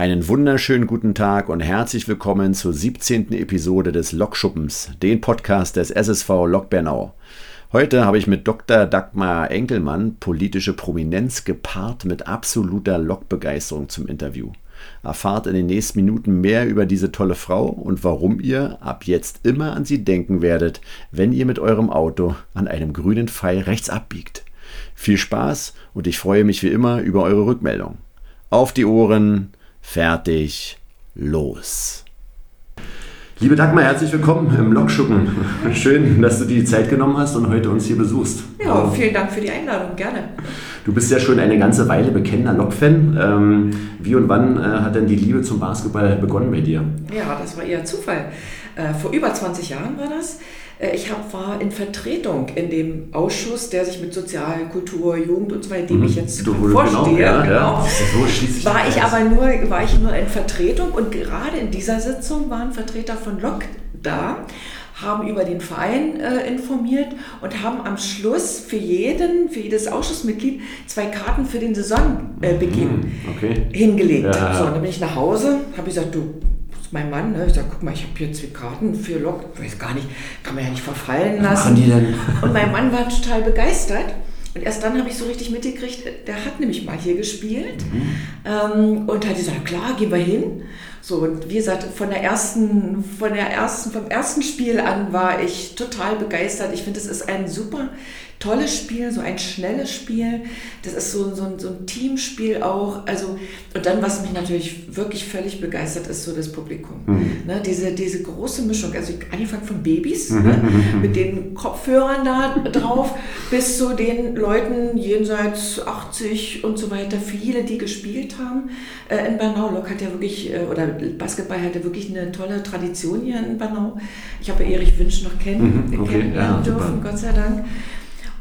Einen wunderschönen guten Tag und herzlich willkommen zur 17. Episode des Lokschuppens, den Podcast des SSV Lok Bernau. Heute habe ich mit Dr. Dagmar Enkelmann politische Prominenz gepaart mit absoluter Lokbegeisterung zum Interview. Erfahrt in den nächsten Minuten mehr über diese tolle Frau und warum ihr ab jetzt immer an sie denken werdet, wenn ihr mit eurem Auto an einem grünen Pfeil rechts abbiegt. Viel Spaß und ich freue mich wie immer über eure Rückmeldung. Auf die Ohren, fertig, los. Liebe Dagmar, herzlich willkommen im Lokschuppen. Schön, dass du die Zeit genommen hast und heute uns hier besuchst. Ja, vielen Dank für die Einladung, gerne. Du bist ja schon eine ganze Weile bekennender Lok-Fan. Ähm, wie und wann äh, hat denn die Liebe zum Basketball begonnen bei dir? Ja, das war eher Zufall. Äh, vor über 20 Jahren war das. Äh, ich hab, war in Vertretung in dem Ausschuss, der sich mit Sozial, Kultur, Jugend und so weiter, dem mhm. ich jetzt du, vorstehe. Genau, ja, genau. Ja. So war ich aber nur, war ich nur in Vertretung und gerade in dieser Sitzung waren Vertreter von LOC da haben über den Verein äh, informiert und haben am Schluss für jeden, für jedes Ausschussmitglied zwei Karten für den Saisonbeginn mhm, okay. hingelegt. Ja. So, und dann bin ich nach Hause, habe gesagt, du, mein Mann, ne? ich sage, guck mal, ich habe hier zwei Karten für Lok, ich weiß gar nicht, kann man ja nicht verfallen lassen. Die denn? Und mein Mann war total begeistert. Und erst dann habe ich so richtig mitgekriegt, der hat nämlich mal hier gespielt mhm. ähm, und hat gesagt, klar, gehen wir hin. So, und wie gesagt, von der ersten, von der ersten, vom ersten Spiel an war ich total begeistert. Ich finde, es ist ein super tolles Spiel, so ein schnelles Spiel. Das ist so, so, ein, so ein Teamspiel auch. Also, und dann, was mich natürlich wirklich völlig begeistert, ist so das Publikum. Mhm. Ne, diese, diese große Mischung, also angefangen von Babys mhm. ne, mit den Kopfhörern da drauf, bis zu den Leuten jenseits 80 und so weiter, viele, die gespielt haben. Äh, in Bernau, Lok hat ja wirklich, äh, oder Basketball hat ja wirklich eine tolle Tradition hier in Bernau. Ich habe Erich Wünsch noch kennen, mhm. okay. kennenlernen ja, dürfen, Gott sei Dank.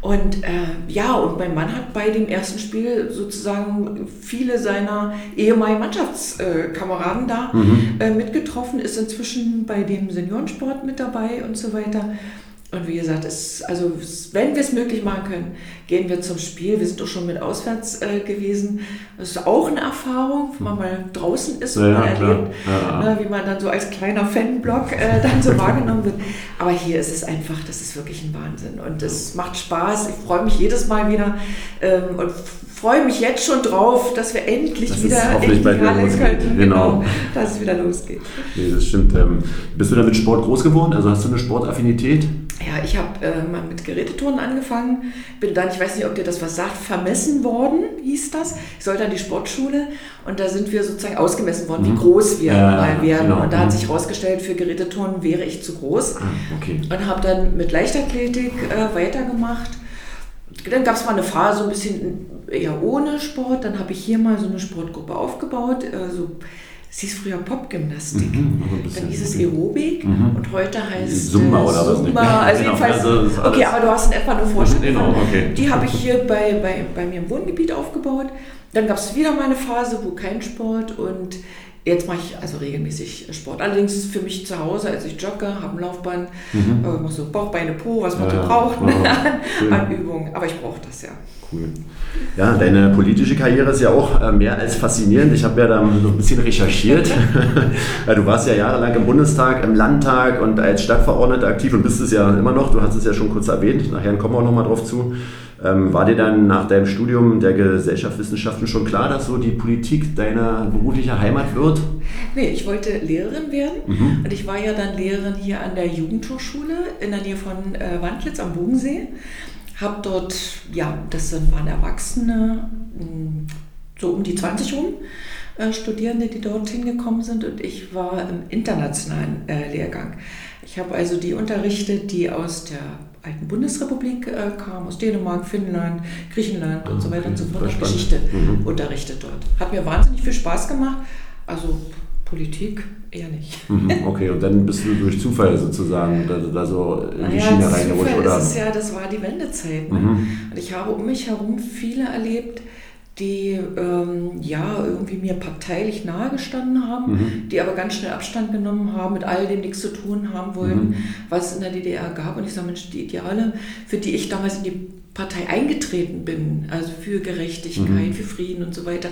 Und äh, ja, und mein Mann hat bei dem ersten Spiel sozusagen viele seiner ehemaligen Mannschaftskameraden da mhm. äh, mitgetroffen, ist inzwischen bei dem Seniorensport mit dabei und so weiter. Und wie gesagt, es, also wenn wir es möglich machen können, gehen wir zum Spiel. Wir sind doch schon mit auswärts äh, gewesen. Das ist auch eine Erfahrung, wenn man mal draußen ist und ja, man erlebt, ja. ne, wie man dann so als kleiner Fanblock äh, dann so wahrgenommen wird. Aber hier ist es einfach, das ist wirklich ein Wahnsinn. Und es macht Spaß. Ich freue mich jedes Mal wieder ähm, und freue mich jetzt schon drauf, dass wir endlich das wieder in die Halle können. Genau. genau. Dass es wieder losgeht. Nee, das stimmt. Ähm, bist du da mit Sport groß geworden? Also hast du eine Sportaffinität? Ja, ich habe äh, mal mit Geräteturnen angefangen. Bin dann, ich weiß nicht, ob dir das was sagt, vermessen worden, hieß das. Ich sollte an die Sportschule und da sind wir sozusagen ausgemessen worden, mhm. wie groß wir ja, mal werden. Genau. Und da hat mhm. sich herausgestellt, für Geräteturnen wäre ich zu groß. Ah, okay. Und habe dann mit Leichtathletik äh, weitergemacht. Dann gab es mal eine Phase, so ein bisschen eher ohne Sport. Dann habe ich hier mal so eine Sportgruppe aufgebaut. Äh, so, es hieß früher Popgymnastik. Mhm, dann hieß es Aerobik mhm. und heute heißt Zumba oder was? Zumba, also genau, jedenfalls. Also okay, aber du hast in etwa eine Vorstellung. Genau, okay. Die habe ich hier bei, bei, bei mir im Wohngebiet aufgebaut. Dann gab es wieder mal eine Phase, wo kein Sport und Jetzt mache ich also regelmäßig Sport. Allerdings ist es für mich zu Hause, also ich jogge, habe ein Laufband, mhm. äh, mache so Bauch, Beine, Po, was man ja, so braucht ne, an, an Übungen. Aber ich brauche das ja. Cool. Ja, deine politische Karriere ist ja auch äh, mehr als faszinierend. Ich habe ja da so ein bisschen recherchiert. du warst ja jahrelang im Bundestag, im Landtag und als Stadtverordneter aktiv und bist es ja immer noch. Du hast es ja schon kurz erwähnt. Nachher kommen wir auch nochmal drauf zu. Ähm, war dir dann nach deinem Studium der Gesellschaftswissenschaften schon klar, dass so die Politik deine berufliche Heimat wird? Nee, ich wollte Lehrerin werden mhm. und ich war ja dann Lehrerin hier an der Jugendhochschule in der Nähe von äh, Wandlitz am Bodensee. Habe dort, ja, das waren Erwachsene, hm, so um die 20 rum, äh, Studierende, die dorthin gekommen sind und ich war im internationalen äh, Lehrgang. Ich habe also die unterrichtet, die aus der alten Bundesrepublik äh, kam, aus Dänemark, Finnland, Griechenland und so weiter und so fort, Geschichte mhm. unterrichtet dort. Hat mir wahnsinnig viel Spaß gemacht. Also Politik eher nicht. Mhm, okay, und dann bist du durch Zufall sozusagen da, da so in die naja, Schiene reingerutscht, oder? Ist ja, das war die Wendezeit. Ne? Mhm. Und ich habe um mich herum viele erlebt, die ähm, ja irgendwie mir parteilich nahegestanden haben, mhm. die aber ganz schnell Abstand genommen haben, mit all dem nichts zu tun haben wollten, mhm. was es in der DDR gab. Und ich sage, Mensch, die Ideale, für die ich damals in die Partei eingetreten bin, also für Gerechtigkeit, mhm. für Frieden und so weiter,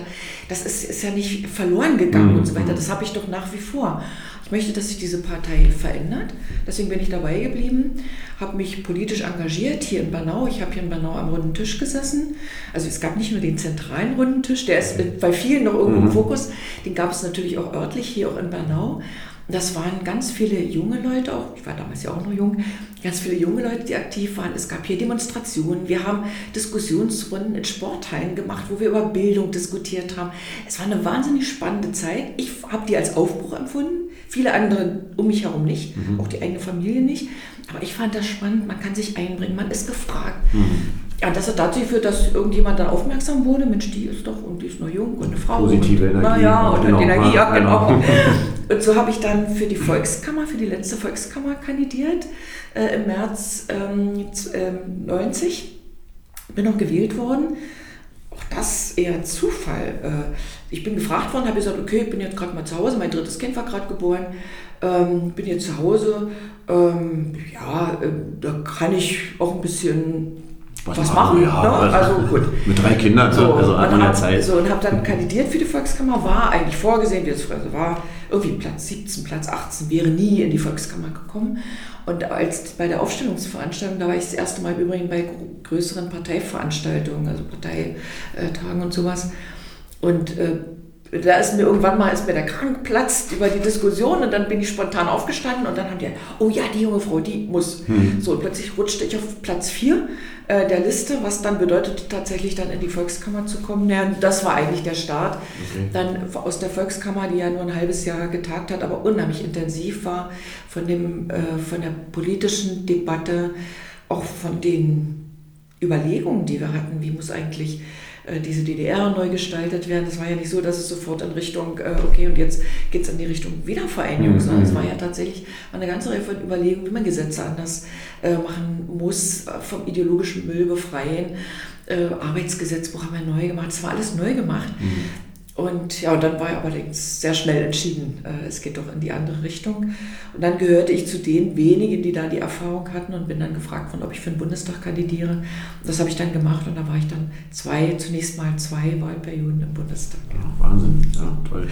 das ist, ist ja nicht verloren gegangen mhm. und so weiter. Das habe ich doch nach wie vor. Ich möchte, dass sich diese Partei verändert. Deswegen bin ich dabei geblieben, habe mich politisch engagiert hier in Bernau. Ich habe hier in Bernau am runden Tisch gesessen. Also es gab nicht nur den zentralen runden Tisch, der ist bei vielen noch irgendwo im mhm. Fokus. Den gab es natürlich auch örtlich hier auch in Bernau. Das waren ganz viele junge Leute auch, ich war damals ja auch noch jung, ganz viele junge Leute, die aktiv waren. Es gab hier Demonstrationen, wir haben Diskussionsrunden in Sporthallen gemacht, wo wir über Bildung diskutiert haben. Es war eine wahnsinnig spannende Zeit. Ich habe die als Aufbruch empfunden, viele andere um mich herum nicht, mhm. auch die eigene Familie nicht. Aber ich fand das spannend, man kann sich einbringen, man ist gefragt. Mhm. Ja, das hat dazu geführt, dass irgendjemand dann aufmerksam wurde. Mensch, die ist doch und die ist noch jung und eine Frau. Positive und, Energie. Naja, und genau. Energie, ja, genau. Und so habe ich dann für die Volkskammer, für die letzte Volkskammer kandidiert äh, im März ähm, äh, 90. Bin noch gewählt worden. Auch das eher Zufall. Äh, ich bin gefragt worden, habe gesagt, okay, ich bin jetzt gerade mal zu Hause, mein drittes Kind war gerade geboren, ähm, bin jetzt zu Hause. Ähm, ja, äh, da kann ich auch ein bisschen was, was machen. Ja, ne? Also gut. Mit drei Kindern, so, also an der Zeit. So, und habe dann kandidiert für die Volkskammer, war eigentlich vorgesehen, wie es früher so war, irgendwie Platz 17, Platz 18, wäre nie in die Volkskammer gekommen. Und als bei der Aufstellungsveranstaltung, da war ich das erste Mal übrigens bei größeren Parteiveranstaltungen, also Parteitagen und sowas. Und äh, da ist mir irgendwann mal ist mir der Krank geplatzt über die Diskussion und dann bin ich spontan aufgestanden und dann haben die, oh ja, die junge Frau, die muss. Hm. So, und plötzlich rutschte ich auf Platz 4 äh, der Liste, was dann bedeutet, tatsächlich dann in die Volkskammer zu kommen. Ja, das war eigentlich der Start. Okay. Dann aus der Volkskammer, die ja nur ein halbes Jahr getagt hat, aber unheimlich intensiv war, von, dem, äh, von der politischen Debatte, auch von den Überlegungen, die wir hatten, wie muss eigentlich diese DDR neu gestaltet werden. Das war ja nicht so, dass es sofort in Richtung, äh, okay, und jetzt geht es in die Richtung Wiedervereinigung, mhm. sondern es war ja tatsächlich eine ganze Reihe von Überlegungen, wie man Gesetze anders äh, machen muss, vom ideologischen Müll befreien. Arbeitsgesetzbuch haben wir neu gemacht, es war alles neu gemacht. Mhm. Und ja, und dann war ich allerdings sehr schnell entschieden, äh, es geht doch in die andere Richtung. Und dann gehörte ich zu den wenigen, die da die Erfahrung hatten und bin dann gefragt worden, ob ich für den Bundestag kandidiere. Und das habe ich dann gemacht und da war ich dann zwei, zunächst mal zwei Wahlperioden im Bundestag. Ja, Wahnsinn, ja, toll.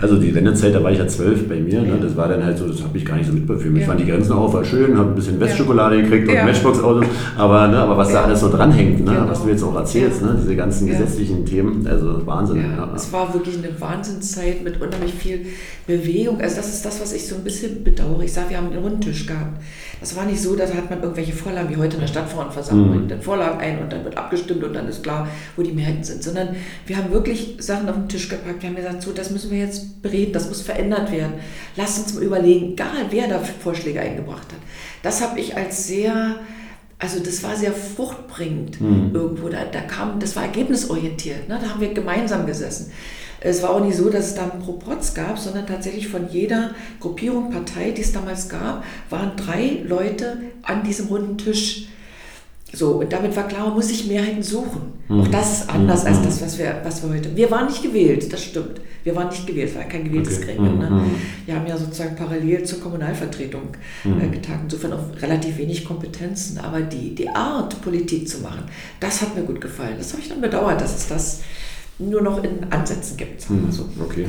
Also die Wendezeit, da war ich ja zwölf bei mir, ne? das war dann halt so, das habe ich gar nicht so mitbekommen. Ich ja. fand die Grenzen auch war schön, habe ein bisschen Westschokolade gekriegt und ja. Matchbox-Autos, aber, ne, aber was da alles so dranhängt, ne? Genau. was du jetzt auch erzählst, ne? diese ganzen gesetzlichen Themen, also Wahnsinn. Es war wirklich eine Wahnsinnszeit mit unheimlich viel Bewegung. Also das ist das, was ich so ein bisschen bedauere. Ich sage, wir haben einen Rundtisch gehabt. Das war nicht so, da hat man irgendwelche Vorlagen wie heute in der Stadtverordnetenversammlung, mhm. dann Vorlagen ein und dann wird abgestimmt und dann ist klar, wo die Mehrheiten sind, sondern wir haben wirklich Sachen auf den Tisch gepackt. Wir haben gesagt, so, das müssen wir jetzt bereden, das muss verändert werden. Lasst uns mal überlegen, egal wer da Vorschläge eingebracht hat. Das habe ich als sehr also das war sehr fruchtbringend mhm. irgendwo. Da, da kam, das war ergebnisorientiert. Ne? Da haben wir gemeinsam gesessen. Es war auch nicht so, dass es da einen Proporz gab, sondern tatsächlich von jeder Gruppierung, Partei, die es damals gab, waren drei Leute an diesem runden Tisch. So, und damit war klar, muss sich Mehrheiten suchen. Mhm. Auch das ist anders mhm. als das, was wir, was wir heute. Wir waren nicht gewählt, das stimmt. Wir waren nicht gewählt, war kein gewähltes okay. Gremium. Ne? Mhm. Wir haben ja sozusagen parallel zur Kommunalvertretung äh, getagt, insofern auch relativ wenig Kompetenzen. Aber die, die Art, Politik zu machen, das hat mir gut gefallen. Das habe ich dann bedauert, dass es das nur noch in Ansätzen gibt. Wir so. Okay.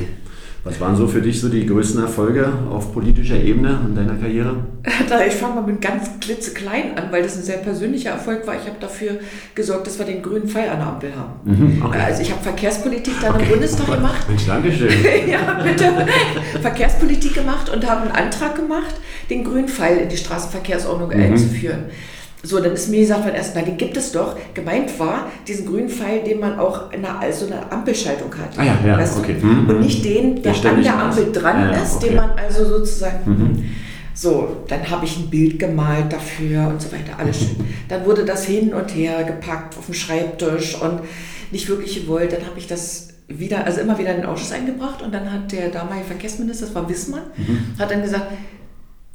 Was waren so für dich so die größten Erfolge auf politischer Ebene in deiner Karriere? Ich fange mal mit ganz klitzeklein an, weil das ein sehr persönlicher Erfolg war. Ich habe dafür gesorgt, dass wir den grünen Pfeil an der Ampel haben. Mhm, okay. Also ich habe Verkehrspolitik dann okay. im Bundestag gemacht. Mensch, Dankeschön. ja, bitte. Verkehrspolitik gemacht und habe einen Antrag gemacht, den grünen Pfeil in die Straßenverkehrsordnung mhm. einzuführen. So, dann ist mir gesagt worden, erst, na, den gibt es doch. Gemeint war diesen grünen Pfeil, den man auch in einer, also eine Ampelschaltung hat. Ah ja, ja, weißt okay. Mhm. Und nicht den, der, der an der Ampel dran ja, ist, okay. den man also sozusagen... Mhm. So, dann habe ich ein Bild gemalt dafür und so weiter, alles schön. Dann wurde das hin und her gepackt auf dem Schreibtisch und nicht wirklich gewollt. Dann habe ich das wieder, also immer wieder in den Ausschuss eingebracht und dann hat der damalige Verkehrsminister, das war Wissmann, mhm. hat dann gesagt,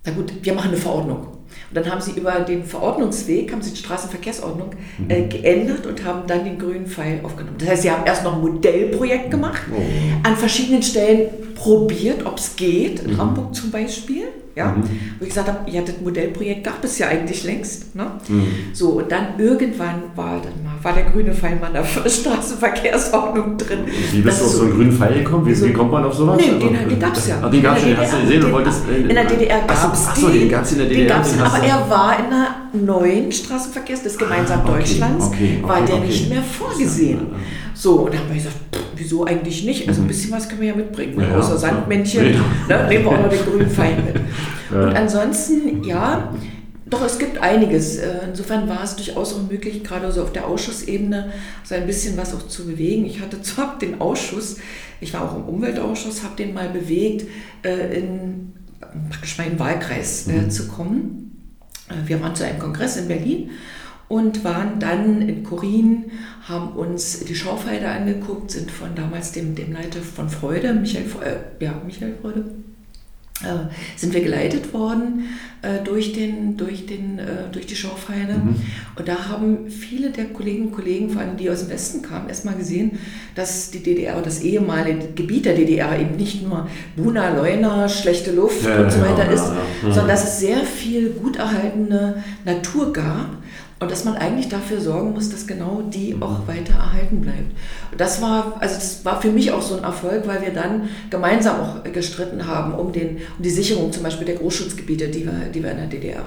na gut, wir machen eine Verordnung. Und dann haben sie über den Verordnungsweg, haben sie die Straßenverkehrsordnung äh, mhm. geändert und haben dann den grünen Pfeil aufgenommen. Das heißt, sie haben erst noch ein Modellprojekt gemacht, oh. an verschiedenen Stellen probiert, ob es geht, in mhm. Hamburg zum Beispiel. ja, mhm. wo ich gesagt habe, ja, das Modellprojekt gab es ja eigentlich längst. Ne? Mhm. So, und dann irgendwann war, dann mal, war der grüne Pfeil mal in der Straßenverkehrsordnung drin. Wie bist du auf so einen grünen Pfeil gekommen? Wie, so, wie kommt man auf sowas? Nee, den, den gab es ja. Ach, den gab es ja, hast du gesehen? Wolltest, in der DDR gab es Achso, den gab es in der DDR. Aber er war in der neuen Straßenverkehrs des gemeinsamen ah, okay, Deutschlands, okay, okay, war der nicht mehr vorgesehen. So, und da haben wir gesagt, pff, wieso eigentlich nicht? Also ein mhm. bisschen was können wir ja mitbringen, ja, außer Sandmännchen, ne, nehmen wir auch noch den grünen Pfeil mit. Ja. Und ansonsten, ja, doch, es gibt einiges. Äh, insofern war es durchaus auch möglich, gerade so auf der Ausschussebene, so ein bisschen was auch zu bewegen. Ich hatte zwar den Ausschuss, ich war auch im Umweltausschuss, habe den mal bewegt, äh, in praktisch mal in den Wahlkreis äh, mhm. zu kommen. Wir waren zu einem Kongress in Berlin und waren dann in Korin, haben uns die Schaufelder angeguckt, sind von damals dem, dem Leiter von Freude, Michael, äh, ja, Michael Freude, sind wir geleitet worden äh, durch, den, durch, den, äh, durch die Schaufeile. Mhm. Und da haben viele der Kolleginnen und Kollegen, vor allem die aus dem Westen kamen, erstmal gesehen, dass die DDR und das ehemalige Gebiet der DDR eben nicht nur Buna, Leuna, schlechte Luft ja, und so weiter ja, ist, ja, sondern dass es sehr viel gut erhaltene Natur gab und dass man eigentlich dafür sorgen muss, dass genau die mhm. auch weiter erhalten bleibt. Das war, also das war für mich auch so ein Erfolg, weil wir dann gemeinsam auch gestritten haben um, den, um die Sicherung zum Beispiel der Großschutzgebiete, die wir, die wir in der DDR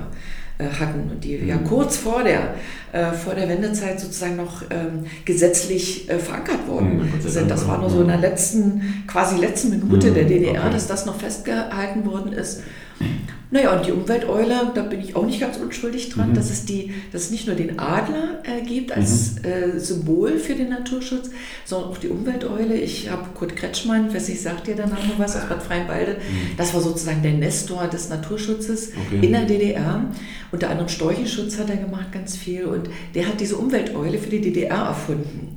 äh, hatten und die mhm. ja kurz vor der, äh, vor der Wendezeit sozusagen noch ähm, gesetzlich äh, verankert worden mhm, sind. Das war nur so in der letzten, quasi letzten Minute mhm, der DDR, okay. dass das noch festgehalten worden ist. Naja, und die Umwelteule, da bin ich auch nicht ganz unschuldig dran, mhm. dass, es die, dass es nicht nur den Adler äh, gibt als mhm. äh, Symbol für den Naturschutz, sondern auch die Umwelteule. Ich habe Kurt Kretschmann, weiß ich, sagt dir der Name was, aus Bad Freienwalde. Mhm. Das war sozusagen der Nestor des Naturschutzes okay. in der DDR. Unter anderem Storchenschutz hat er gemacht, ganz viel. Und der hat diese Umwelteule für die DDR erfunden.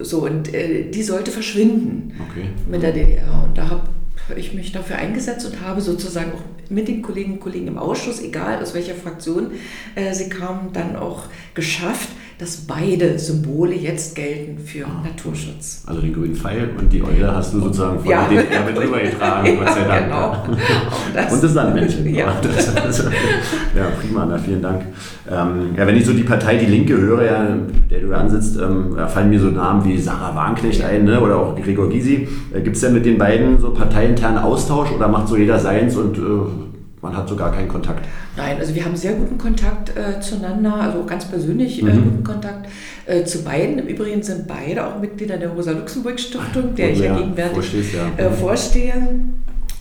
So, und äh, die sollte verschwinden okay. mit der DDR. Und da habe ich mich dafür eingesetzt und habe sozusagen auch mit den Kolleginnen und Kollegen im Ausschuss, egal aus welcher Fraktion äh, sie kamen, dann auch geschafft, dass beide Symbole jetzt gelten für ah. Naturschutz. Also den grünen Pfeil und die Eule hast du sozusagen von ja. der DDR mit rübergetragen, ja, Gott sei Dank. Genau. Das. Und das Sandmännchen. Ja. Das, das, ja, prima, na, vielen Dank. Ähm, ja, wenn ich so die Partei Die Linke höre, ja, der du ansitzt, ähm, fallen mir so Namen wie Sarah Warnknecht ein ne, oder auch Gregor Gysi. Äh, Gibt es denn mit den beiden so parteiinternen Austausch oder macht so jeder seins und äh, man hat so gar keinen Kontakt? Nein, also wir haben sehr guten Kontakt äh, zueinander, also ganz persönlich äh, mhm. guten Kontakt äh, zu beiden. Im Übrigen sind beide auch Mitglieder der Rosa-Luxemburg-Stiftung, der ich ja gegenwärtig ja. Äh, vorstehe.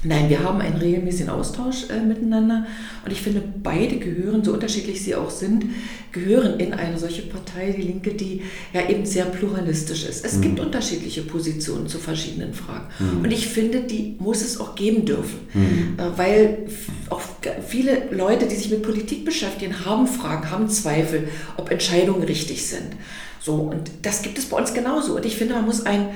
Nein, wir haben einen regelmäßigen Austausch äh, miteinander und ich finde, beide gehören, so unterschiedlich sie auch sind, gehören in eine solche Partei, die Linke, die ja eben sehr pluralistisch ist. Es mhm. gibt unterschiedliche Positionen zu verschiedenen Fragen mhm. und ich finde, die muss es auch geben dürfen, mhm. äh, weil auch viele Leute, die sich mit Politik beschäftigen, haben Fragen, haben Zweifel, ob Entscheidungen richtig sind. So, und das gibt es bei uns genauso. Und ich finde, man muss einen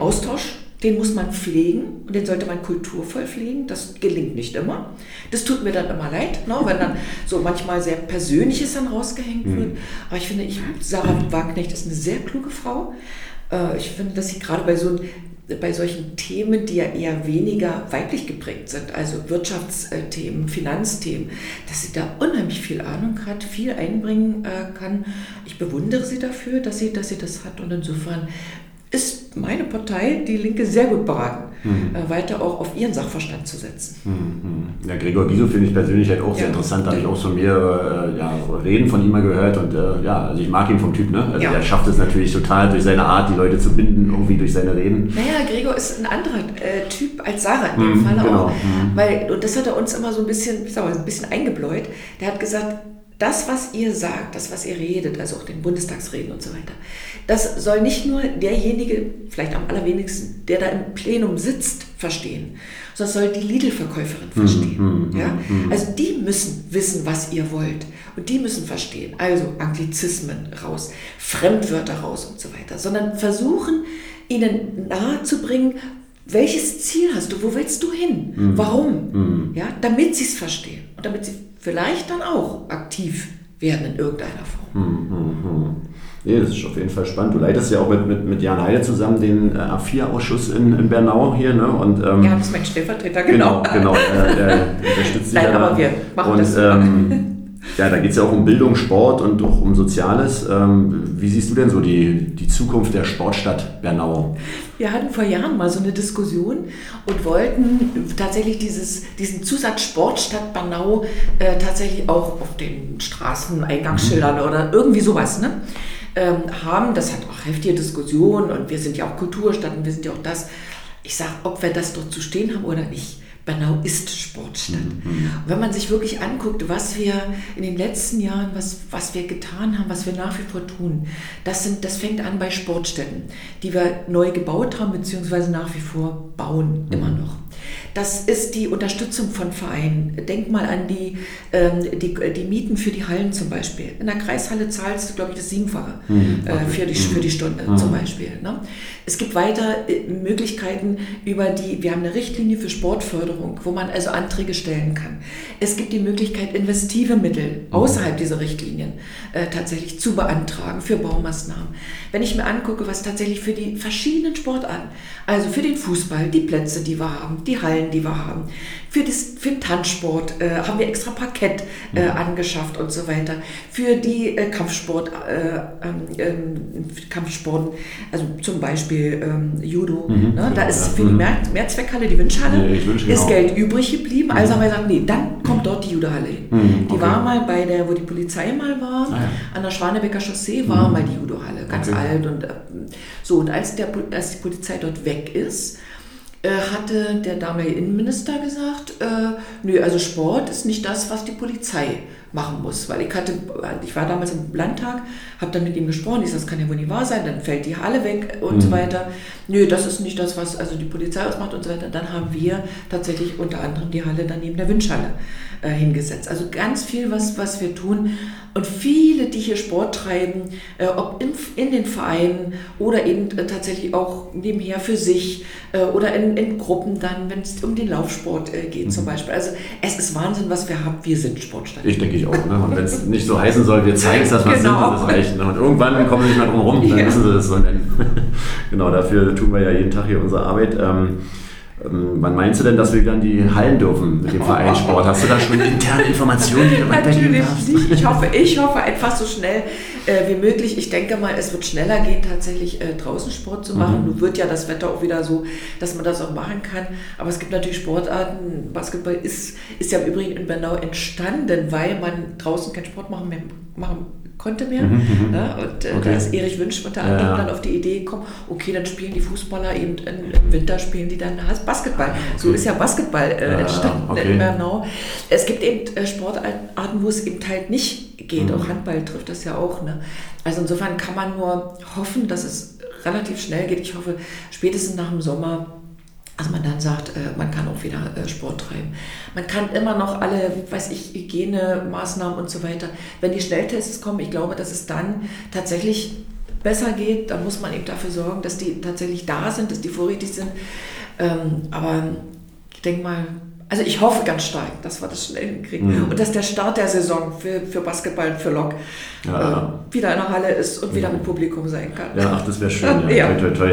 Austausch den muss man pflegen und den sollte man kulturvoll pflegen. Das gelingt nicht immer. Das tut mir dann immer leid, ne, wenn dann so manchmal sehr Persönliches dann rausgehängt mhm. wird. Aber ich finde, ich, Sarah Wagner ist eine sehr kluge Frau. Äh, ich finde, dass sie gerade bei so bei solchen Themen, die ja eher weniger weiblich geprägt sind, also Wirtschaftsthemen, Finanzthemen, dass sie da unheimlich viel Ahnung hat, viel einbringen äh, kann. Ich bewundere sie dafür, dass sie, dass sie das hat und insofern ist meine Partei, die Linke, sehr gut beraten, mhm. äh, weiter auch auf ihren Sachverstand zu setzen. Mhm. Ja, Gregor Giso finde ich persönlich halt auch ja. sehr interessant. Da habe ich auch von mir äh, ja, Reden von ihm mal gehört. Und äh, ja, also ich mag ihn vom Typ. Ne? Also ja. er schafft es natürlich total durch seine Art, die Leute zu binden, irgendwie durch seine Reden. Naja, Gregor ist ein anderer äh, Typ als Sarah in dem mhm, Falle genau. auch. Mhm. Weil, und das hat er uns immer so ein bisschen, ich sag mal, ein bisschen eingebläut. Der hat gesagt, das, was ihr sagt, das, was ihr redet, also auch den Bundestagsreden und so weiter, das soll nicht nur derjenige, vielleicht am allerwenigsten, der da im Plenum sitzt, verstehen, sondern soll die Lidl-Verkäuferin mhm, verstehen. Mm, mm, ja? Mm. Also die müssen wissen, was ihr wollt. Und die müssen verstehen. Also Anglizismen raus, Fremdwörter raus und so weiter. Sondern versuchen, ihnen nahezubringen, welches Ziel hast du? Wo willst du hin? Warum? Ja, damit sie es verstehen und damit sie vielleicht dann auch aktiv werden in irgendeiner Form. Hm, hm, hm. Nee, das ist auf jeden Fall spannend. Du leitest ja auch mit, mit, mit Jan Heide zusammen den äh, A4-Ausschuss in, in Bernau hier. Ne? Und, ähm, ja, das ist mein Stellvertreter, genau. Genau, genau äh, der unterstützt Nein, aber wir machen und, das. Ähm, ja, da geht es ja auch um Bildung, Sport und auch um Soziales. Ähm, wie siehst du denn so die, die Zukunft der Sportstadt Bernau? Wir hatten vor Jahren mal so eine Diskussion und wollten tatsächlich dieses, diesen Zusatz Sportstadt Bernau äh, tatsächlich auch auf den Straßeneingangsschildern mhm. oder irgendwie sowas ne, ähm, haben. Das hat auch heftige Diskussionen und wir sind ja auch Kulturstadt und wir sind ja auch das. Ich sage, ob wir das dort zu stehen haben oder nicht Bernau ist Sportstadt. Mhm. Und wenn man sich wirklich anguckt, was wir in den letzten Jahren, was, was wir getan haben, was wir nach wie vor tun, das, sind, das fängt an bei Sportstätten, die wir neu gebaut haben, beziehungsweise nach wie vor bauen, immer mhm. noch. Das ist die Unterstützung von Vereinen. Denk mal an die, ähm, die, die Mieten für die Hallen zum Beispiel. In der Kreishalle zahlst du, glaube ich, das Siebenfache mhm. äh, für, die, für die Stunde mhm. zum Beispiel. Ne? Es gibt weiter äh, Möglichkeiten über die, wir haben eine Richtlinie für Sportförderung, wo man also Anträge stellen kann. Es gibt die Möglichkeit, investive Mittel mhm. außerhalb dieser Richtlinien äh, tatsächlich zu beantragen für Baumaßnahmen. Wenn ich mir angucke, was tatsächlich für die verschiedenen Sportarten, also für den Fußball, die Plätze, die wir haben, die Hallen, die wir haben, für, das, für den Tanzsport äh, haben wir extra Parkett äh, mhm. angeschafft und so weiter. Für die äh, Kampfsport, äh, ähm, ähm, Kampfsporten, also zum Beispiel ähm, Judo, mhm, ne? da ist für die mhm. Mehr Mehrzweckhalle, die Wünschhalle, nee, ist genau. Geld übrig geblieben. Also mhm. haben wir gesagt, nee, dann kommt dort die Judohalle hin. Mhm, die war mal bei der, wo die Polizei mal war, ah, ja. an der Schwanebecker Chaussee war mal die Judohalle, ganz okay. alt und so. Und als, der, als die Polizei dort weg ist, hatte der damalige Innenminister gesagt, äh, nö, also Sport ist nicht das, was die Polizei machen muss. Weil ich hatte, ich war damals im Landtag, habe dann mit ihm gesprochen, ich sage, das kann ja wohl nicht wahr sein, dann fällt die Halle weg und mhm. so weiter. Nö, das ist nicht das, was also die Polizei ausmacht und so weiter. Dann haben wir tatsächlich unter anderem die Halle daneben der Windschale äh, hingesetzt. Also ganz viel, was, was wir tun. Und viele, die hier Sport treiben, äh, ob in, in den Vereinen oder eben äh, tatsächlich auch nebenher für sich äh, oder in, in Gruppen dann, wenn es um den Laufsport äh, geht mhm. zum Beispiel. Also es ist Wahnsinn, was wir haben. Wir sind Sportstadt. Ich denke ich auch. Ne? Und wenn es nicht so heißen soll, wir zeigen es, dass wir genau. sind, das reicht. Ne? Und irgendwann kommen wir nicht mehr drum rum, dann ja. müssen sie das so nennen. genau, dafür tun wir ja jeden Tag hier unsere Arbeit. Ähm, ähm, wann meinst du denn, dass wir dann die Hallen dürfen mit dem Vereinssport? Hast du da schon interne Informationen, die du weitergeben darfst? Nicht. Ich hoffe, ich hoffe einfach so schnell äh, wie möglich. Ich denke mal, es wird schneller gehen, tatsächlich äh, draußen Sport zu machen. Mhm. Nun wird ja das Wetter auch wieder so, dass man das auch machen kann. Aber es gibt natürlich Sportarten. Basketball ist, ist ja im Übrigen in Bernau entstanden, weil man draußen keinen Sport machen, mehr, machen konnte mehr. Mhm, mhm, ja, und äh, okay. da ist Erich Wünsch unter anderem ja. dann auf die Idee gekommen, okay, dann spielen die Fußballer eben im Winter spielen die dann Basketball. Okay. So ist ja Basketball äh, entstanden okay. in Bernau. Es gibt eben äh, Sportarten, wo es eben halt nicht geht. Mhm. Auch Handball trifft das ja auch. Ne? Also insofern kann man nur hoffen, dass es relativ schnell geht. Ich hoffe, spätestens nach dem Sommer also man dann sagt, äh, man kann auch wieder äh, Sport treiben. Man kann immer noch alle, weiß ich, Hygienemaßnahmen und so weiter. Wenn die Schnelltests kommen, ich glaube, dass es dann tatsächlich besser geht, dann muss man eben dafür sorgen, dass die tatsächlich da sind, dass die vorrätig sind. Ähm, aber ich denke mal, also ich hoffe ganz stark, dass wir das schnell hinkriegen. Mhm. Und dass der Start der Saison für, für Basketball und für Lok ja. äh, wieder in der Halle ist und wieder mit Publikum sein kann. Ja, ach, das wäre schön. Ja. ja. Toi, toi, toi.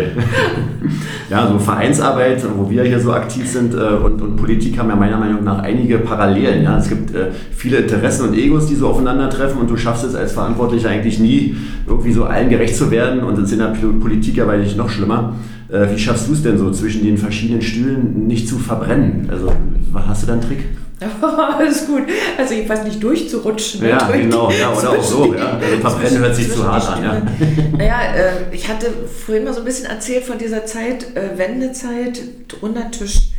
ja, so Vereinsarbeit, wo wir hier so aktiv sind äh, und, und Politik haben ja meiner Meinung nach einige Parallelen. Ja? Es gibt äh, viele Interessen und Egos, die so aufeinandertreffen und du schaffst es als Verantwortlicher eigentlich nie, irgendwie so allen gerecht zu werden und es in der Politik ja weil ich noch schlimmer. Äh, wie schaffst du es denn so, zwischen den verschiedenen Stühlen nicht zu verbrennen? Also hast du da einen Trick? Alles gut. Also jedenfalls nicht durchzurutschen. Ja, durch genau. Ja, oder auch so. Ja. Also verbrennen hört sich zu hart an. Ja. Naja, äh, ich hatte vorhin mal so ein bisschen erzählt von dieser Zeit, äh, Wendezeit, drunter Tisch.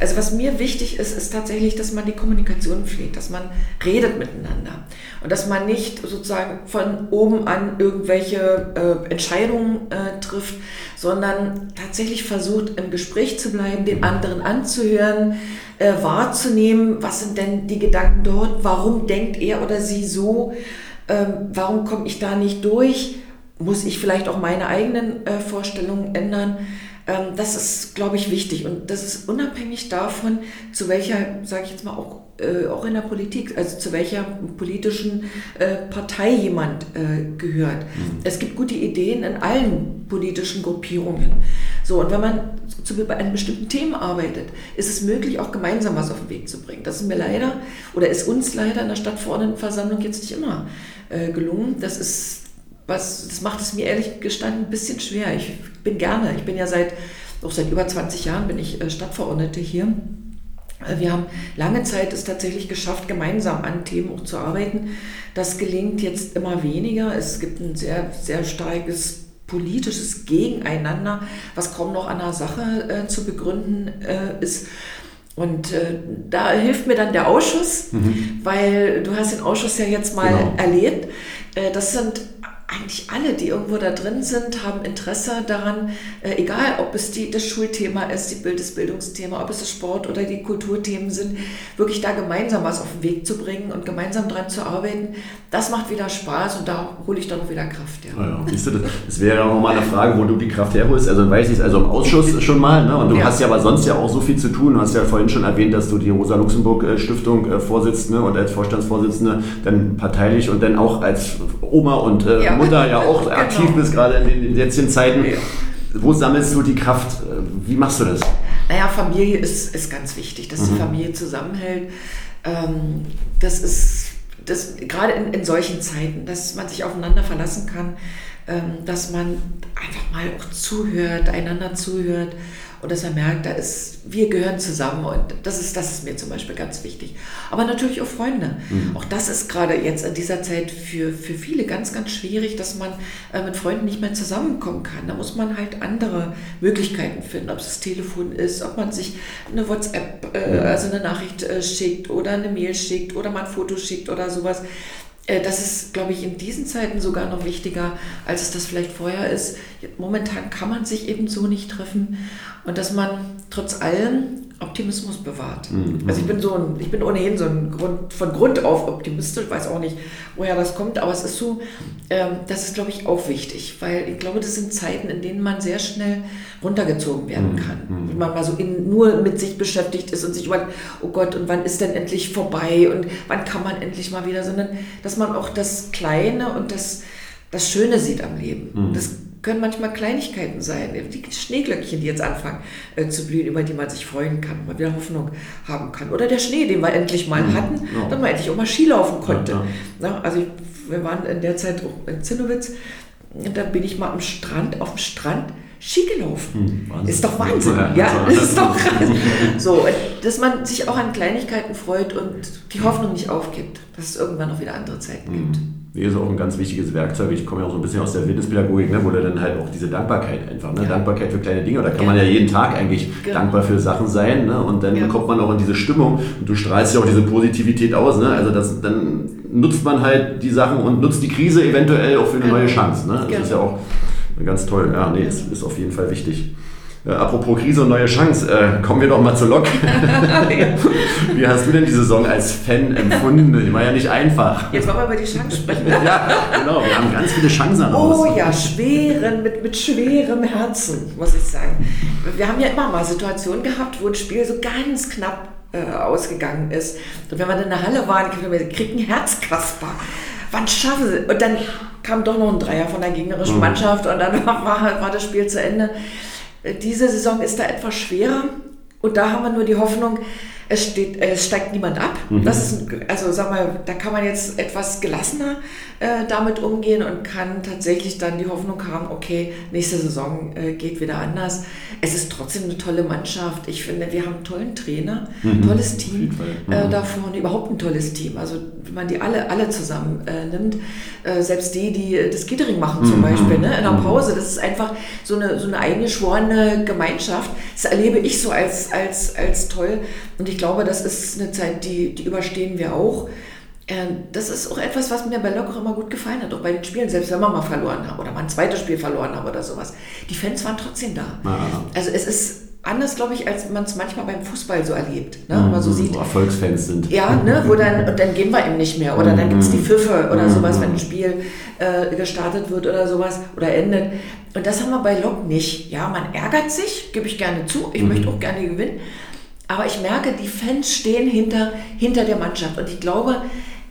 Also was mir wichtig ist, ist tatsächlich, dass man die Kommunikation pflegt, dass man redet miteinander und dass man nicht sozusagen von oben an irgendwelche äh, Entscheidungen äh, trifft, sondern tatsächlich versucht, im Gespräch zu bleiben, den anderen anzuhören, äh, wahrzunehmen, was sind denn die Gedanken dort, warum denkt er oder sie so, ähm, warum komme ich da nicht durch, muss ich vielleicht auch meine eigenen äh, Vorstellungen ändern. Ähm, das ist, glaube ich, wichtig und das ist unabhängig davon, zu welcher, sage ich jetzt mal auch, äh, auch in der Politik, also zu welcher politischen äh, Partei jemand äh, gehört. Mhm. Es gibt gute Ideen in allen politischen Gruppierungen. So, und wenn man zu einem bestimmten Thema arbeitet, ist es möglich, auch gemeinsam was auf den Weg zu bringen. Das ist mir leider, oder ist uns leider in der Stadtverordnetenversammlung jetzt nicht immer äh, gelungen. Das ist was, das macht es mir ehrlich gestanden ein bisschen schwer. Ich bin gerne, ich bin ja seit, auch seit über 20 Jahren bin ich äh, Stadtverordnete hier. Äh, wir haben lange Zeit es tatsächlich geschafft, gemeinsam an Themen auch zu arbeiten. Das gelingt jetzt immer weniger. Es gibt ein sehr, sehr starkes politisches Gegeneinander, was kaum noch an der Sache äh, zu begründen äh, ist. Und äh, da hilft mir dann der Ausschuss, mhm. weil du hast den Ausschuss ja jetzt mal genau. erlebt. Äh, das sind eigentlich alle, die irgendwo da drin sind, haben Interesse daran, äh, egal ob es die, das Schulthema ist, die das Bildungsthema, ob es das Sport oder die Kulturthemen sind, wirklich da gemeinsam was auf den Weg zu bringen und gemeinsam dran zu arbeiten. Das macht wieder Spaß und da hole ich dann auch wieder Kraft. Ja. Ja, ja. Du, das wäre auch nochmal eine Frage, wo du die Kraft herholst. Also weiß ich also im Ausschuss schon mal, ne? und du hast ja aber sonst ja auch so viel zu tun. Du hast ja vorhin schon erwähnt, dass du die Rosa-Luxemburg-Stiftung äh, vorsitzt ne? und als Vorstandsvorsitzende dann parteilich und dann auch als Oma und äh, Mutter ja auch genau. aktiv bist, gerade in den jetzigen Zeiten. Ja. Wo sammelst du die Kraft? Wie machst du das? Naja, Familie ist, ist ganz wichtig, dass mhm. die Familie zusammenhält. Ähm, das ist das, gerade in, in solchen Zeiten, dass man sich aufeinander verlassen kann, ähm, dass man einfach mal auch zuhört, einander zuhört und dass er merkt, da ist, wir gehören zusammen und das ist, das ist mir zum Beispiel ganz wichtig. Aber natürlich auch Freunde. Mhm. Auch das ist gerade jetzt in dieser Zeit für, für viele ganz, ganz schwierig, dass man äh, mit Freunden nicht mehr zusammenkommen kann. Da muss man halt andere Möglichkeiten finden, ob es das Telefon ist, ob man sich eine WhatsApp, äh, also eine Nachricht äh, schickt oder eine Mail schickt oder mal ein Foto schickt oder sowas. Äh, das ist, glaube ich, in diesen Zeiten sogar noch wichtiger, als es das vielleicht vorher ist. Momentan kann man sich eben so nicht treffen und dass man trotz allem Optimismus bewahrt. Mhm. Also ich bin so ein, ich bin ohnehin so ein Grund, von Grund auf optimistisch, weiß auch nicht, woher das kommt, aber es ist so, ähm, das ist, glaube ich, auch wichtig, weil ich glaube, das sind Zeiten, in denen man sehr schnell runtergezogen werden mhm. kann. Mhm. Wenn man mal so in, nur mit sich beschäftigt ist und sich überlegt, oh Gott, und wann ist denn endlich vorbei und wann kann man endlich mal wieder, sondern dass man auch das Kleine und das, das Schöne sieht am Leben. Mhm. Das können manchmal Kleinigkeiten sein, die Schneeglöckchen, die jetzt anfangen äh, zu blühen, über die man sich freuen kann, man wieder Hoffnung haben kann. Oder der Schnee, den wir endlich mal mhm. hatten, ja. dass man endlich auch mal Ski laufen konnte. Ja, ja. also ich, wir waren in der Zeit auch in Zinnowitz, und da bin ich mal am Strand, auf dem Strand, Ski gelaufen. Hm, ist doch Wahnsinn. Ja, ja ist doch krass. so, dass man sich auch an Kleinigkeiten freut und die Hoffnung nicht aufgibt, dass es irgendwann noch wieder andere Zeiten hm. gibt. Ist auch ein ganz wichtiges Werkzeug. Ich komme ja auch so ein bisschen aus der Wildnispädagogik, ne, wo du dann halt auch diese Dankbarkeit einfach, ne? Ja. Dankbarkeit für kleine Dinge. Da kann man ja jeden Tag eigentlich genau. dankbar für Sachen sein. Ne? Und dann ja. kommt man auch in diese Stimmung und du strahlst ja auch diese Positivität aus. Ne? Also das, dann nutzt man halt die Sachen und nutzt die Krise eventuell auch für eine genau. neue Chance. Ne? Das genau. ist ja auch ganz toll. Ja, nee, es ist auf jeden Fall wichtig. Äh, apropos Krise und neue Chance, äh, kommen wir doch mal zur Lok. Wie hast du denn die Saison als Fan empfunden? Die war ja nicht einfach. Jetzt wollen wir über die Chance sprechen. ja, genau. Wir haben ganz viele Chancen Oh raus. ja, schweren, mit, mit schwerem Herzen, muss ich sagen. Wir haben ja immer mal Situationen gehabt, wo ein Spiel so ganz knapp äh, ausgegangen ist. Und wenn wir dann in der Halle waren, kriegt ein Herzkasper. Wann schaffen sie? Und dann kam doch noch ein Dreier von der gegnerischen mhm. Mannschaft und dann war, war, war das Spiel zu Ende. Diese Saison ist da etwas schwerer. Und da haben wir nur die Hoffnung, es, steht, es steigt niemand ab. Mhm. Das ist, also sag mal, da kann man jetzt etwas gelassener äh, damit umgehen und kann tatsächlich dann die Hoffnung haben, okay, nächste Saison äh, geht wieder anders. Es ist trotzdem eine tolle Mannschaft. Ich finde, wir haben einen tollen Trainer, mhm. tolles Team äh, mhm. da vorne, überhaupt ein tolles Team. Also wenn man die alle, alle zusammen äh, nimmt, äh, selbst die, die das Catering machen zum mhm. Beispiel, ne, in der mhm. Pause, das ist einfach so eine, so eine eingeschworene Gemeinschaft. Das erlebe ich so als, als, als toll. Und ich glaube, das ist eine Zeit, die, die überstehen wir auch. Ähm, das ist auch etwas, was mir bei Locker immer gut gefallen hat, auch bei den Spielen, selbst wenn wir mal verloren haben oder mal ein zweites Spiel verloren haben oder sowas. Die Fans waren trotzdem da. Ah. Also es ist anders, glaube ich, als man es manchmal beim Fußball so erlebt. Ne? Mhm, man so sieht, wo Erfolgsfans sind. Ja, ne? wo dann, und dann gehen wir eben nicht mehr. Oder dann gibt es die mhm. Pfiffe oder mhm. sowas, wenn ein Spiel äh, gestartet wird oder sowas oder endet. Und das haben wir bei Lok nicht. Ja, man ärgert sich, gebe ich gerne zu. Ich mhm. möchte auch gerne gewinnen. Aber ich merke, die Fans stehen hinter, hinter der Mannschaft. Und ich glaube,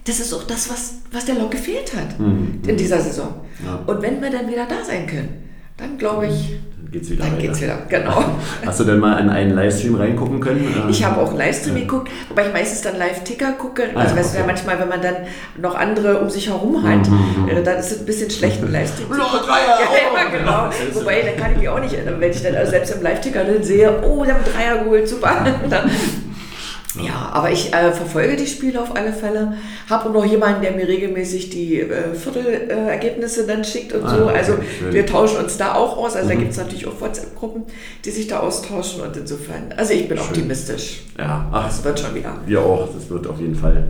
das ist auch das, was, was der Lok gefehlt hat mhm. in dieser Saison. Ja. Und wenn wir dann wieder da sein können, dann glaube ich, geht's wieder Dann weiter. geht's wieder, genau. Hast du denn mal in einen Livestream reingucken können? Ich habe auch Livestream ja. geguckt, wobei ich meistens dann Live-Ticker gucke. Ah, also ja, weißt okay. du ja manchmal, wenn man dann noch andere um sich herum hat, mhm. mhm, mhm. Äh, dann ist es ein bisschen schlecht, einen Livestream! Ja, ja, genau. Wobei, dann kann ich mich auch nicht, wenn ich dann also selbst im Live-Ticker dann sehe, oh, wir haben einen Dreier geholt, super. dann, ja, aber ich äh, verfolge die Spiele auf alle Fälle. Habe auch noch jemanden, der mir regelmäßig die äh, Viertelergebnisse äh, dann schickt und ah, so. Also okay, wir tauschen uns da auch aus. Also mhm. da gibt es natürlich auch WhatsApp-Gruppen, die sich da austauschen und insofern, also ich bin schön. optimistisch. Ja, ach, es wird schon wieder. Wir auch, das wird auf jeden Fall.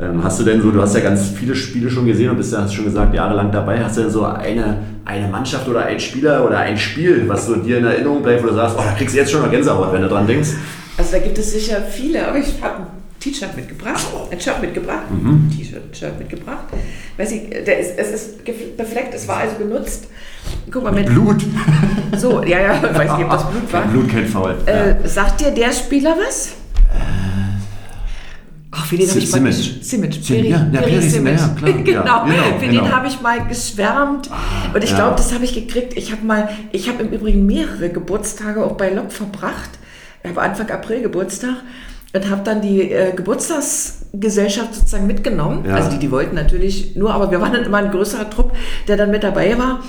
Ähm, hast du denn so, du hast ja ganz viele Spiele schon gesehen und bist ja, hast schon gesagt, jahrelang dabei. Hast du denn so eine, eine Mannschaft oder ein Spieler oder ein Spiel, was so dir in Erinnerung bleibt, wo du sagst, oh, da kriegst du jetzt schon mal Gänsehaut, wenn du dran denkst? Also da gibt es sicher viele, aber ich habe ein T-Shirt mitgebracht, ein Shirt mitgebracht, mhm. T-Shirt, Shirt mitgebracht. Weiß ich, der ist, es ist befleckt, es war also benutzt. Guck mal mit Blut. So, ja, ja, ich weiß nicht, ob das Blut war. Blut kein Faul. Äh, ja. Sagt dir der Spieler was? Äh, Ach, für den habe ich mal Simic. Peri, ja, ja, Peri Simic. Ja, klar, genau, ja, genau, für genau. den habe ich mal geschwärmt. Ah, und ich glaube, das habe ich gekriegt. Ich habe mal, ich habe im Übrigen mehrere Geburtstage auch bei Lok verbracht habe Anfang April Geburtstag und habe dann die äh, Geburtstagsgesellschaft sozusagen mitgenommen. Ja. Also die, die wollten natürlich nur, aber wir waren dann immer ein größerer Trupp, der dann mit dabei war.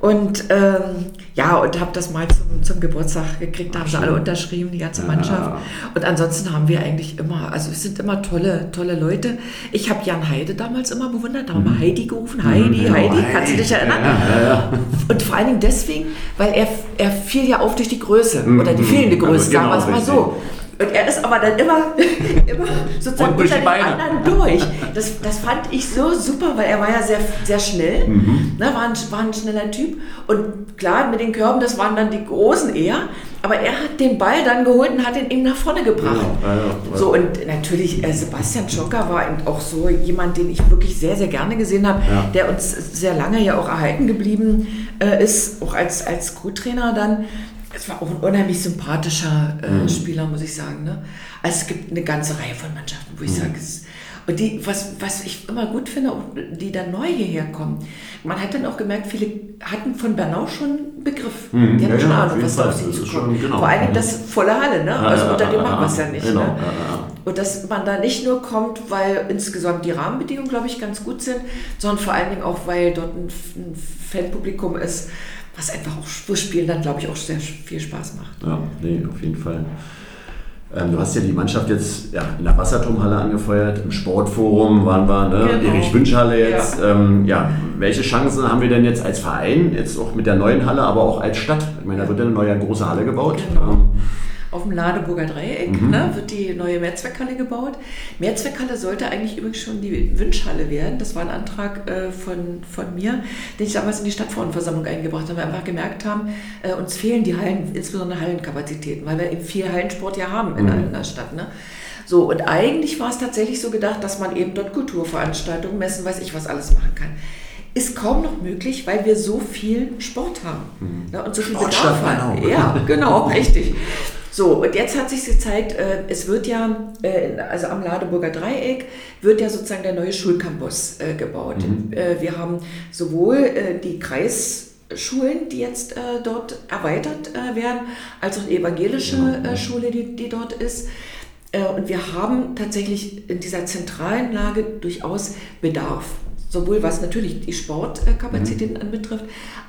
Und ähm, ja, und habe das mal zum, zum Geburtstag gekriegt, da haben sie alle unterschrieben, die ganze Mannschaft. Ja. Und ansonsten haben wir eigentlich immer, also es sind immer tolle, tolle Leute. Ich habe Jan Heide damals immer bewundert, da haben wir mhm. Heidi gerufen, Heidi, mhm, Heidi, kannst du dich erinnern? Ja, ja, und vor allen Dingen deswegen, weil er, er fiel ja auf durch die Größe mhm. oder die fehlende Größe, also genau, sagen wir es mal so. Und er ist aber dann immer, immer sozusagen unter den Beine. anderen durch. Das, das fand ich so super, weil er war ja sehr, sehr schnell, mhm. ne, war, ein, war ein schneller Typ. Und klar, mit den Körben, das waren dann die Großen eher. Aber er hat den Ball dann geholt und hat ihn eben nach vorne gebracht. Ja, ja, ja. So, und natürlich, äh, Sebastian Schonker war eben auch so jemand, den ich wirklich sehr, sehr gerne gesehen habe, der uns sehr lange ja auch erhalten geblieben äh, ist, auch als, als Co-Trainer dann es war auch ein unheimlich sympathischer äh, mhm. Spieler, muss ich sagen. Ne? Also es gibt eine ganze Reihe von Mannschaften, wo ich mhm. sage, es, und die, was, was ich immer gut finde, die dann neu hierher kommen. Man hat dann auch gemerkt, viele hatten von Bernau schon einen Begriff. Mhm. Die hatten ja, schon Ahnung, was da auf sie zukommt. Genau. Vor allem das volle Halle, ne? also unter dem machen wir es ja nicht. Genau. Ne? Und dass man da nicht nur kommt, weil insgesamt die Rahmenbedingungen, glaube ich, ganz gut sind, sondern vor allen Dingen auch, weil dort ein, ein Fanpublikum ist, was einfach auch wo Spielen dann, glaube ich, auch sehr viel Spaß macht. Ja, nee, auf jeden Fall. Ähm, du hast ja die Mannschaft jetzt ja, in der Wasserturmhalle angefeuert, im Sportforum waren wir, ne? Genau. Erich Wünschhalle jetzt. Ja. Ähm, ja. welche Chancen haben wir denn jetzt als Verein, jetzt auch mit der neuen Halle, aber auch als Stadt? Ich meine, da wird ja eine neue große Halle gebaut. Genau. Ähm, auf dem Ladeburger Dreieck mhm. ne, wird die neue Mehrzweckhalle gebaut. Mehrzweckhalle sollte eigentlich übrigens schon die Wünschhalle werden. Das war ein Antrag äh, von, von mir, den ich damals in die Stadtfrauenversammlung eingebracht habe, weil wir einfach gemerkt haben, äh, uns fehlen die Hallen, insbesondere Hallenkapazitäten, weil wir eben viel Hallensport ja haben in, mhm. der Stadt. Ne? So, und eigentlich war es tatsächlich so gedacht, dass man eben dort Kulturveranstaltungen, Messen, weiß ich was alles machen kann ist kaum noch möglich, weil wir so viel Sport haben mhm. ne, und so viel Bedarf haben. Ja, genau, richtig. So, und jetzt hat sich gezeigt, äh, es wird ja, äh, also am Ladeburger Dreieck wird ja sozusagen der neue Schulcampus äh, gebaut. Mhm. Äh, wir haben sowohl äh, die Kreisschulen, die jetzt äh, dort erweitert werden, als auch die evangelische ja. Schule, die, die dort ist. und wir haben tatsächlich in dieser zentralen Lage durchaus Bedarf sowohl was natürlich die Sportkapazitäten mhm. anbetrifft,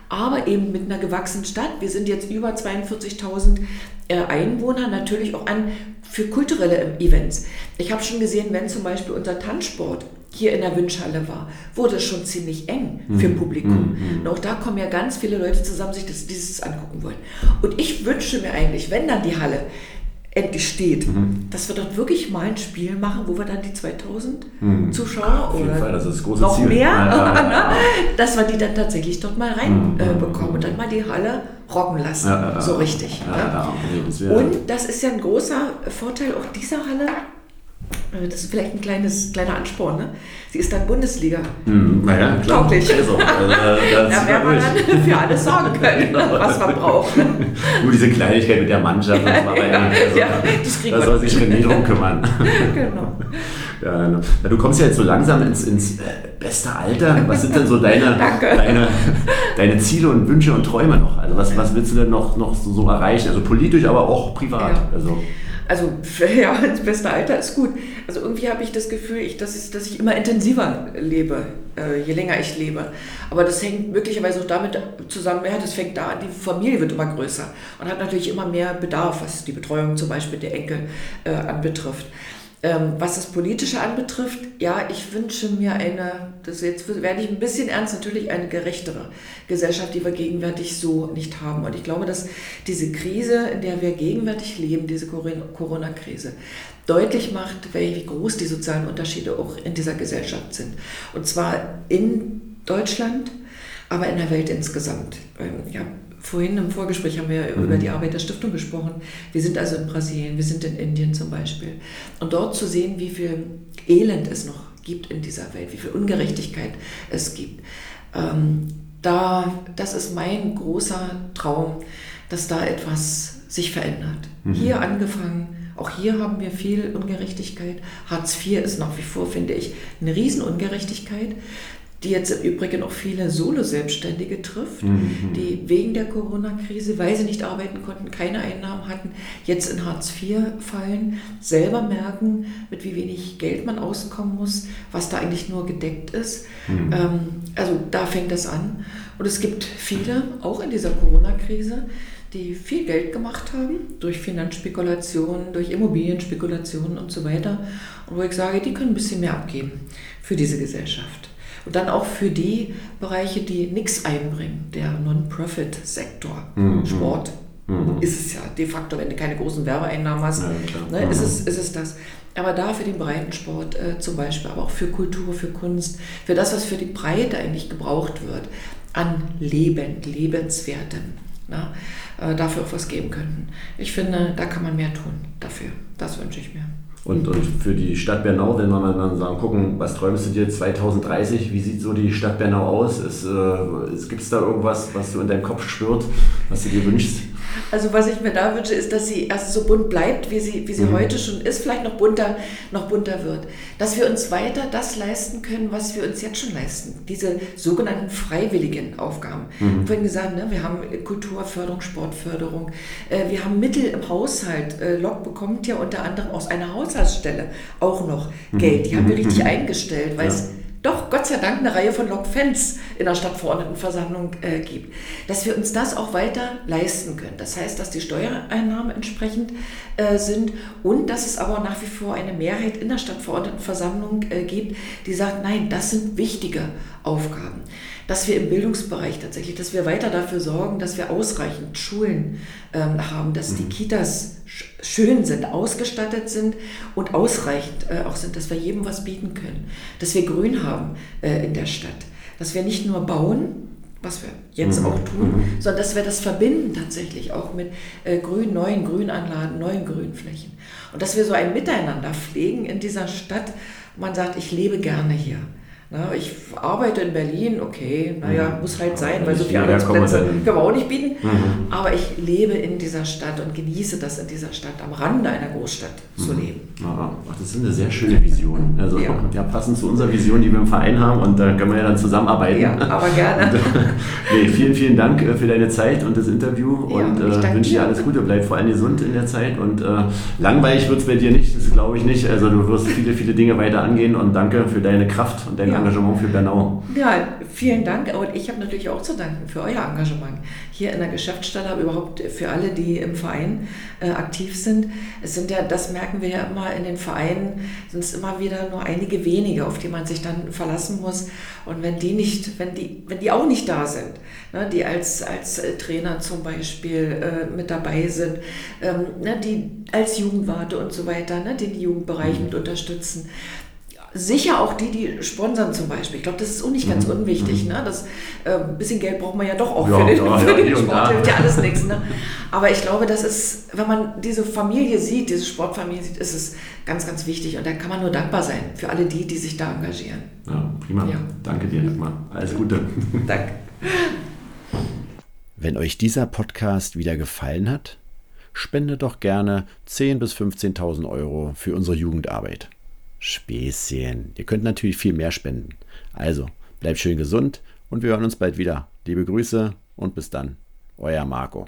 aber eben mit einer gewachsenen Stadt. Wir sind jetzt über 42.000 äh, Einwohner, natürlich auch an für kulturelle Events. Ich habe schon gesehen, wenn zum Beispiel unser Tanzsport hier in der Wünschhalle war, wurde es schon ziemlich eng für mhm. Publikum. Mhm. Und auch da kommen ja ganz viele Leute zusammen, sich das, dieses angucken wollen. Und ich wünsche mir eigentlich, wenn dann die Halle endlich steht, mhm. dass wir dort wirklich mal ein Spiel machen, wo wir dann die 2000 mhm. Zuschauer oder Fall, noch Ziel. mehr, ja, ja, ja. dass wir die dann tatsächlich dort mal reinbekommen mhm. äh, und dann mal die Halle rocken lassen, so richtig. Nee, und das ist ja ein großer Vorteil auch dieser Halle, das ist vielleicht ein kleines, kleiner Ansporn. Ne? Sie ist dann Bundesliga. Hm, naja, klar. Tauglich. Also, also, da werden wir dann für alles sorgen können, genau. was man braucht. Nur diese Kleinigkeit mit der Mannschaft, das war ja, also, ja, da soll sich René drum kümmern. genau. Ja, du kommst ja jetzt so langsam ins, ins äh, beste Alter. Was sind denn so deine, deine, deine Ziele und Wünsche und Träume noch? Also was, was willst du denn noch, noch so, so erreichen? Also politisch, aber auch privat. Ja. Also. Also ja, das beste Alter ist gut. Also irgendwie habe ich das Gefühl, ich, dass, ich, dass ich immer intensiver lebe, äh, je länger ich lebe. Aber das hängt möglicherweise auch damit zusammen, ja, das fängt da an, die Familie wird immer größer und hat natürlich immer mehr Bedarf, was die Betreuung zum Beispiel der Enkel äh, anbetrifft. Ähm, was das Politische anbetrifft, ja, ich wünsche mir eine, das jetzt werde ich ein bisschen ernst, natürlich eine gerechtere Gesellschaft, die wir gegenwärtig so nicht haben. Und ich glaube, dass diese Krise, in der wir gegenwärtig leben, diese Corona-Krise, deutlich macht, wie groß die sozialen Unterschiede auch in dieser Gesellschaft sind. Und zwar in Deutschland, aber in der Welt insgesamt. Ähm, ja, vorhin im Vorgespräch haben wir mhm. über die Arbeit der Stiftung gesprochen. Wir sind also in Brasilien, wir sind in Indien zum Beispiel. Und dort zu sehen, wie viel Elend es noch gibt in dieser Welt, wie viel Ungerechtigkeit es gibt. Ähm, da, das ist mein großer Traum, dass da etwas sich verändert. Mhm. Hier angefangen, auch hier haben wir viel Ungerechtigkeit. Hartz IV ist nach wie vor, finde ich, eine Riesenungerechtigkeit die jetzt im Übrigen auch viele Solo-Selbstständige trifft, mhm. die wegen der Corona-Krise, weil sie nicht arbeiten konnten, keine Einnahmen hatten, jetzt in Hartz IV fallen, selber merken, mit wie wenig Geld man auskommen muss, was da eigentlich nur gedeckt ist. Mhm. Ähm, also da fängt das an. Und es gibt viele, auch in dieser Corona-Krise, die viel Geld gemacht haben durch Finanzspekulationen, durch Immobilienspekulationen und so weiter. Und wo ich sage, die können ein bisschen mehr abgeben für diese Gesellschaft. Und dann auch für die Bereiche, die nichts einbringen, der Non-Profit-Sektor, mhm. Sport. Mhm. Ist es ja de facto, wenn du keine großen Werbeeinnahmen hast, ja, ne, ist, es, mhm. ist es das. Aber da für den Breitensport äh, zum Beispiel, aber auch für Kultur, für Kunst, für das, was für die Breite eigentlich gebraucht wird, an Leben, Lebenswerten, na, ne, äh, dafür auch was geben könnten. Ich finde, da kann man mehr tun dafür. Das wünsche ich mir. Und, und für die Stadt Bernau, wenn wir mal sagen, gucken, was träumst du dir 2030, wie sieht so die Stadt Bernau aus? äh, Gibt es da irgendwas, was du in deinem Kopf spürt, was du dir wünschst? Also was ich mir da wünsche, ist, dass sie erst so bunt bleibt, wie sie, wie sie mhm. heute schon ist, vielleicht noch bunter, noch bunter wird. Dass wir uns weiter das leisten können, was wir uns jetzt schon leisten. Diese sogenannten freiwilligen Aufgaben. Mhm. Vorhin gesagt, ne, wir haben Kulturförderung, Sportförderung, äh, wir haben Mittel im Haushalt. Äh, Lok bekommt ja unter anderem aus einer Haushaltsstelle auch noch mhm. Geld. Die haben wir mhm. richtig mhm. eingestellt, weil ja. es doch Gott sei Dank eine Reihe von Lok-Fans in der Stadtverordnetenversammlung äh, gibt, dass wir uns das auch weiter leisten können. Das heißt, dass die Steuereinnahmen entsprechend äh, sind und dass es aber nach wie vor eine Mehrheit in der Stadtverordnetenversammlung äh, gibt, die sagt, nein, das sind wichtige Aufgaben dass wir im Bildungsbereich tatsächlich, dass wir weiter dafür sorgen, dass wir ausreichend Schulen ähm, haben, dass mhm. die Kitas schön sind, ausgestattet sind und ausreichend äh, auch sind, dass wir jedem was bieten können, dass wir Grün haben äh, in der Stadt, dass wir nicht nur bauen, was wir jetzt mhm. auch tun, mhm. sondern dass wir das verbinden tatsächlich auch mit äh, grün, neuen Grünanlagen, neuen Grünflächen. Und dass wir so ein Miteinander pflegen in dieser Stadt. Man sagt, ich lebe gerne hier. Na, ich arbeite in Berlin, okay, naja, mhm. muss halt sein, weil so viele Arbeitsplätze können wir auch nicht bieten. Mhm. Aber ich lebe in dieser Stadt und genieße das in dieser Stadt, am Rande einer Großstadt mhm. zu leben. Ja, das ist eine sehr schöne Vision. Also ja. ja. passend zu unserer Vision, die wir im Verein haben und da können wir ja dann zusammenarbeiten. Ja, aber gerne. und, nee, vielen, vielen Dank äh, für deine Zeit und das Interview ja, und äh, wünsche dir alles Gute, bleib vor allem gesund in der Zeit und äh, langweilig wird es bei dir nicht, das glaube ich nicht. Also du wirst viele, viele Dinge weiter angehen und danke für deine Kraft und deine Engagement für Bernau. Ja, vielen Dank. Und ich habe natürlich auch zu danken für euer Engagement hier in der Geschäftsstelle, aber überhaupt für alle, die im Verein äh, aktiv sind. Es sind ja, das merken wir ja immer in den Vereinen, sind es immer wieder nur einige wenige, auf die man sich dann verlassen muss. Und wenn die nicht, wenn die, wenn die auch nicht da sind, ne, die als, als äh, Trainer zum Beispiel äh, mit dabei sind, ähm, ne, die als Jugendwarte und so weiter, ne, den Jugendbereich mhm. mit unterstützen, sicher auch die, die sponsern zum Beispiel. Ich glaube, das ist auch nicht ganz mhm. unwichtig. Mhm. Ne? Das, äh, ein bisschen Geld braucht man ja doch auch ja, für den, ja, für den Sport. Hilft ja alles nichts. Ne? Aber ich glaube, das ist, wenn man diese Familie sieht, diese Sportfamilie sieht, ist es ganz, ganz wichtig. Und da kann man nur dankbar sein für alle die, die sich da engagieren. Ja, prima. Ja. Danke dir, Dagmar. Alles Gute. Danke. Wenn euch dieser Podcast wieder gefallen hat, spende doch gerne 10.000 bis 15.000 Euro für unsere Jugendarbeit. Späßchen. Ihr könnt natürlich viel mehr spenden. Also, bleibt schön gesund und wir hören uns bald wieder. Liebe Grüße und bis dann. Euer Marco.